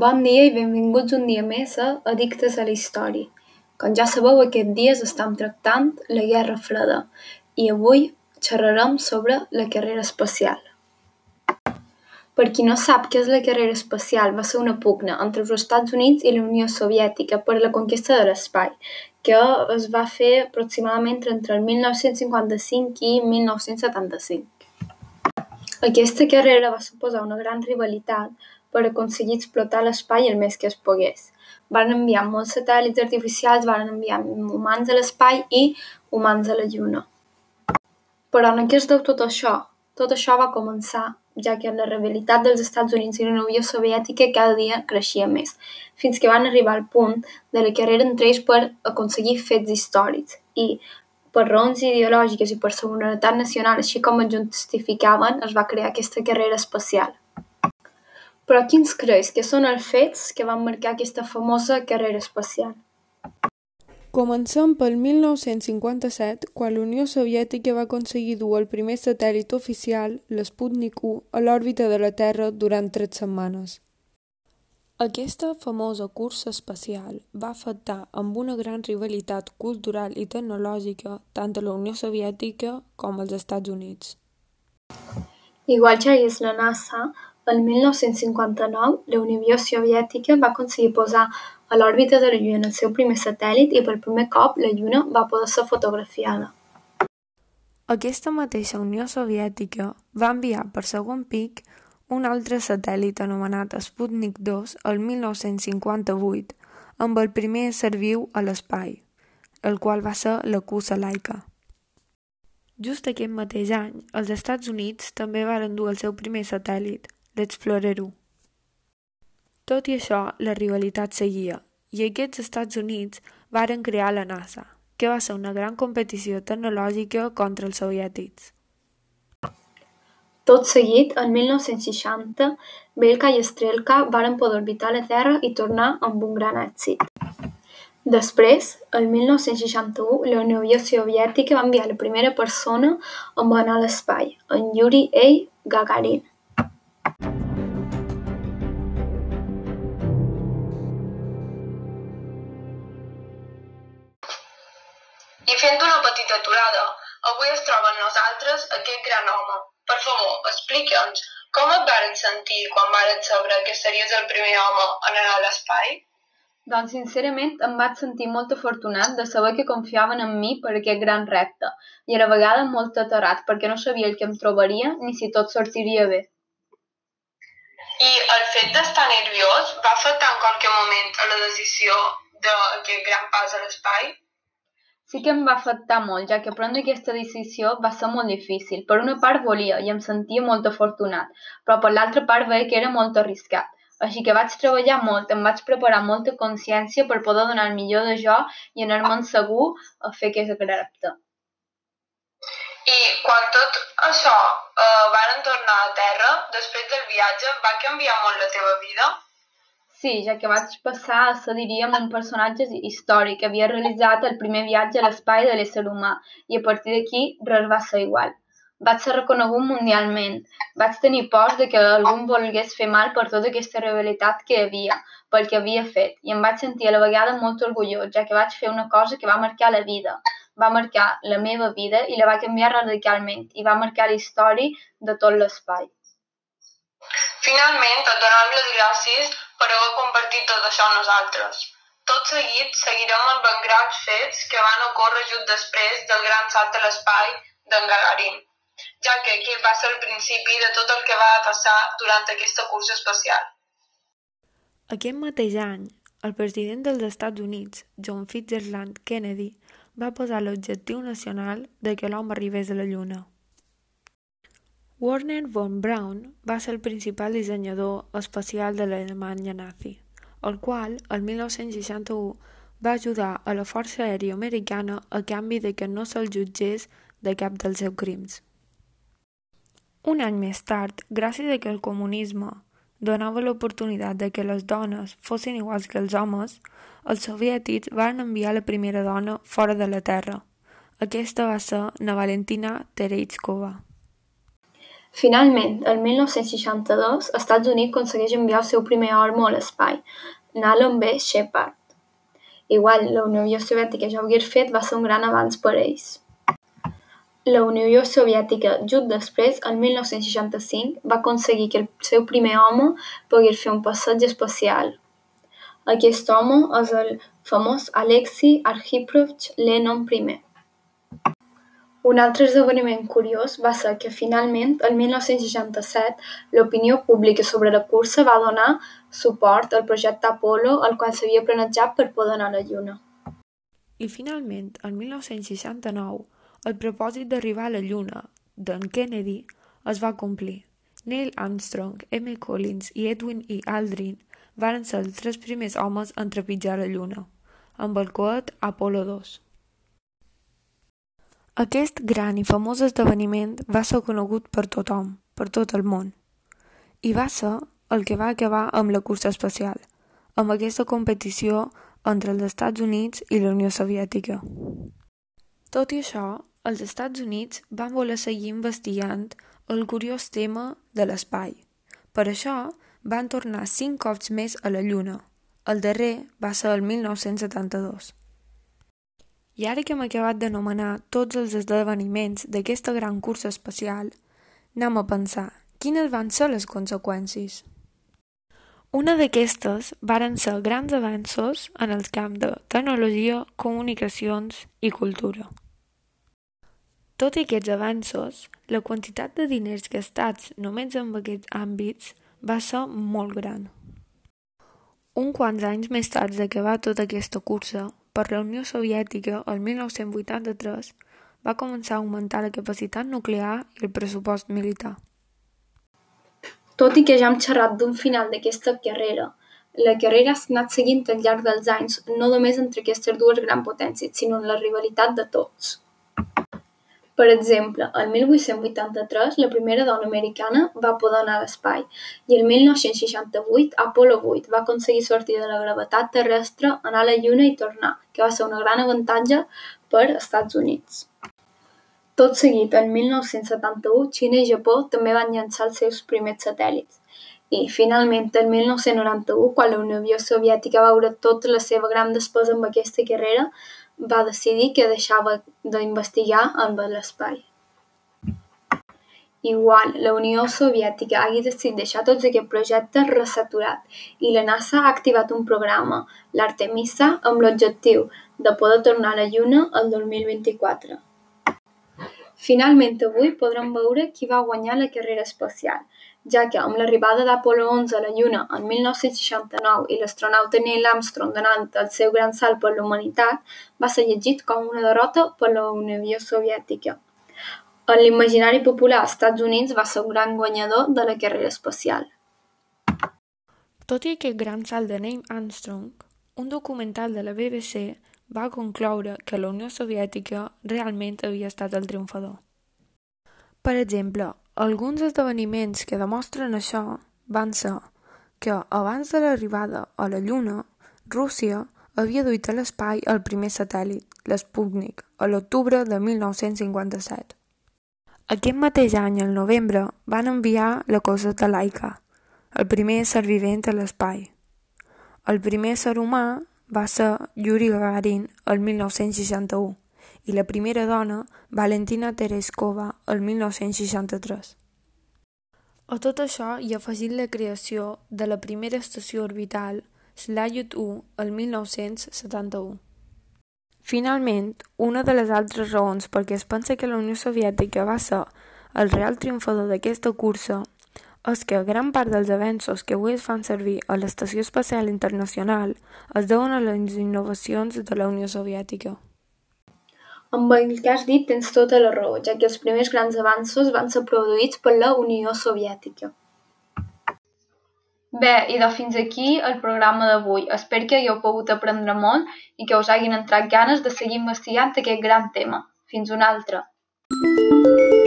Bon dia i benvinguts un dia més a Addictes a la Història. Com ja sabeu, aquests dies estem tractant la Guerra Freda i avui xerrarem sobre la carrera espacial. Per qui no sap què és la carrera espacial, va ser una pugna entre els Estats Units i la Unió Soviètica per la conquesta de l'espai, que es va fer aproximadament entre el 1955 i 1975. Aquesta carrera va suposar una gran rivalitat per aconseguir explotar l'espai el més que es pogués. Van enviar molts satèl·lits artificials, van enviar humans a l'espai i humans a la Lluna. Però en què es deu tot això? Tot això va començar ja que la rivalitat dels Estats Units i la Unió Soviètica cada dia creixia més, fins que van arribar al punt de la carrera entre ells per aconseguir fets històrics i per raons ideològiques i per seguretat nacional, així com es justificaven, es va crear aquesta carrera espacial. Però quins creus que són els fets que van marcar aquesta famosa carrera espacial? Comencem pel 1957, quan la Unió Soviètica va aconseguir dur el primer satèl·lit oficial, l'Sputnik 1, a l'òrbita de la Terra durant tres setmanes. Aquesta famosa cursa espacial va afectar amb una gran rivalitat cultural i tecnològica tant a la Unió Soviètica com als Estats Units. Igual ja és la NASA, el 1959 la Unió Soviètica va aconseguir posar a l'òrbita de la Lluna el seu primer satèl·lit i per primer cop la Lluna va poder ser fotografiada. Aquesta mateixa Unió Soviètica va enviar per segon pic un altre satèl·lit anomenat Sputnik 2 el 1958 amb el primer ésser viu a l'espai, el qual va ser la cursa laica. Just aquest mateix any, els Estats Units també van dur el seu primer satèl·lit, l'Explorer 1. Tot i això, la rivalitat seguia, i aquests Estats Units varen crear la NASA, que va ser una gran competició tecnològica contra els soviètics. Tot seguit, en 1960, Belka i Strelka varen poder orbitar la Terra i tornar amb un gran èxit. Després, el 1961, la Unió Soviètica va enviar la primera persona amb anar a l'espai, en Yuri A. Gagarin. I fent una petita aturada, avui es troba amb nosaltres aquest gran home. Per favor, explica'ns, com et varen sentir quan varen saber que series el primer home en anar a l'espai? Doncs sincerament em vaig sentir molt afortunat de saber que confiaven en mi per aquest gran repte i a la vegada molt aterrat perquè no sabia el que em trobaria ni si tot sortiria bé. I el fet d'estar nerviós va afectar en qualque moment a la decisió d'aquest gran pas a l'espai? Sí que em va afectar molt, ja que prendre aquesta decisió va ser molt difícil. Per una part volia i em sentia molt afortunat, però per l'altra part veia que era molt arriscat. Així que vaig treballar molt, em vaig preparar molta consciència per poder donar el millor de jo i anar-me'n segur a fer aquest repte. I quan tot això eh, varen tornar a terra, després del viatge, va canviar molt la teva vida? Sí, ja que vaig passar a ser, diríem, un personatge històric havia realitzat el primer viatge a l'espai de l'ésser humà i a partir d'aquí res va ser igual. Vaig ser reconegut mundialment. Vaig tenir por de que algú volgués fer mal per tota aquesta rivalitat que havia, pel que havia fet, i em vaig sentir a la vegada molt orgullós, ja que vaig fer una cosa que va marcar la vida, va marcar la meva vida i la va canviar radicalment, i va marcar la història de tot l'espai. Finalment, et donem les gràcies per haver compartit tot això amb nosaltres. Tot seguit, seguirem amb els grans fets que van ocórrer just després del gran salt a l'espai d'en Gagarin, ja que aquest va ser el principi de tot el que va passar durant aquesta cursa espacial. Aquest mateix any, el president dels Estats Units, John Fitzgerald Kennedy, va posar l'objectiu nacional de que l'home arribés a la Lluna. Werner von Braun va ser el principal dissenyador espacial de l'Alemanya nazi, el qual, el 1961, va ajudar a la Força Aèria Americana a canvi de que no se'l jutgés de cap dels seus crims. Un any més tard, gràcies a que el comunisme donava l'oportunitat de que les dones fossin iguals que els homes, els soviètics van enviar la primera dona fora de la Terra. Aquesta va ser na Valentina Tereixkova. Finalment, el 1962, Estats Units aconsegueix enviar el seu primer home a l'espai, Nalon B. Shepard. Igual, la Unió Soviètica ja ho hagués fet va ser un gran avanç per ells. La Unió Soviètica, just després, el 1965, va aconseguir que el seu primer home pogués fer un passeig espacial. Aquest home és el famós Alexei Arkhipov Lenin I. Un altre esdeveniment curiós va ser que finalment, el 1967, l'opinió pública sobre la cursa va donar suport al projecte Apollo, el qual s'havia planejat per poder anar a la Lluna. I finalment, el 1969, el propòsit d'arribar a la Lluna d'en Kennedy es va complir. Neil Armstrong, M. Collins i Edwin E. Aldrin varen ser els tres primers homes en trepitjar la Lluna, amb el coet Apollo 2. Aquest gran i famós esdeveniment va ser conegut per tothom, per tot el món, i va ser el que va acabar amb la cursa espacial, amb aquesta competició entre els Estats Units i la Unió Soviètica. Tot i això, els Estats Units van voler seguir investigant el curiós tema de l'espai. Per això, van tornar cinc cops més a la Lluna. El darrer va ser el 1972. I ara que hem acabat d'anomenar tots els esdeveniments d'aquesta gran cursa espacial, anem a pensar quines van ser les conseqüències. Una d'aquestes varen ser grans avanços en el camp de tecnologia, comunicacions i cultura. Tot i aquests avanços, la quantitat de diners gastats només en aquests àmbits va ser molt gran. Un quants anys més tard d'acabar tota aquesta cursa, per la Unió Soviètica, el 1983, va començar a augmentar la capacitat nuclear i el pressupost militar. Tot i que ja hem xerrat d'un final d'aquesta carrera, la carrera s'ha anat seguint al llarg dels anys no només entre aquestes dues grans potències, sinó en la rivalitat de tots. Per exemple, el 1883 la primera dona americana va poder anar a l'espai i el 1968 Apollo 8 va aconseguir sortir de la gravetat terrestre, anar a la Lluna i tornar, que va ser una gran avantatge per Estats Units. Tot seguit, en 1971, Xina i Japó també van llançar els seus primers satèl·lits. I, finalment, el 1991, quan la Unió Soviètica va veure tota la seva gran despesa amb aquesta carrera, va decidir que deixava d'investigar amb l'espai. Igual, la Unió Soviètica hagi decidit deixar tots aquests projectes ressaturat i la NASA ha activat un programa, l'Artemisa, amb l'objectiu de poder tornar a la Lluna el 2024. Finalment avui podrem veure qui va guanyar la carrera espacial, ja que amb l'arribada d'Apolo 11 a la Lluna en 1969 i l'astronauta Neil Armstrong donant el seu gran salt per la humanitat, va ser llegit com una derrota per la Unió Soviètica. En l'imaginari popular, als Estats Units va ser un gran guanyador de la carrera espacial. Tot i aquest gran salt de Neil Armstrong, un documental de la BBC va concloure que la Unió Soviètica realment havia estat el triomfador. Per exemple, alguns esdeveniments que demostren això van ser que, abans de l'arribada a la Lluna, Rússia havia duit a l'espai el primer satèl·lit, l'Sputnik, a l'octubre de 1957. Aquest mateix any, al novembre, van enviar la coseta Laika, el primer ser vivent a l'espai. El primer ser humà va ser Yuri Gagarin el 1961 i la primera dona, Valentina Tereskova, el 1963. A tot això hi ha afegit la creació de la primera estació orbital, Salyut-1, el 1971. Finalment, una de les altres raons perquè es pensa que la Unió Soviètica va ser el real triomfador d'aquesta cursa és que gran part dels avenços que avui es fan servir a l'Estació Espacial Internacional es deuen a les innovacions de la Unió Soviètica. Amb el que has dit tens tota la raó, ja que els primers grans avanços van ser produïts per la Unió Soviètica. Bé, i de fins aquí el programa d'avui. Espero que hagueu pogut aprendre molt i que us hagin entrat ganes de seguir investigant aquest gran tema. Fins una altra! thank you